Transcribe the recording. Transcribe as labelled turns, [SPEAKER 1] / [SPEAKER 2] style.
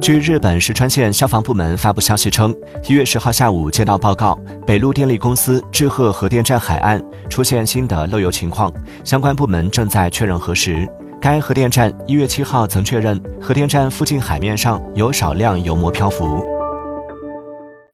[SPEAKER 1] 据日本石川县消防部门发布消息称，一月十号下午接到报告，北陆电力公司志贺核电站海岸出现新的漏油情况，相关部门正在确认核实。该核电站一月七号曾确认，核电站附近海面上有少量油膜漂浮。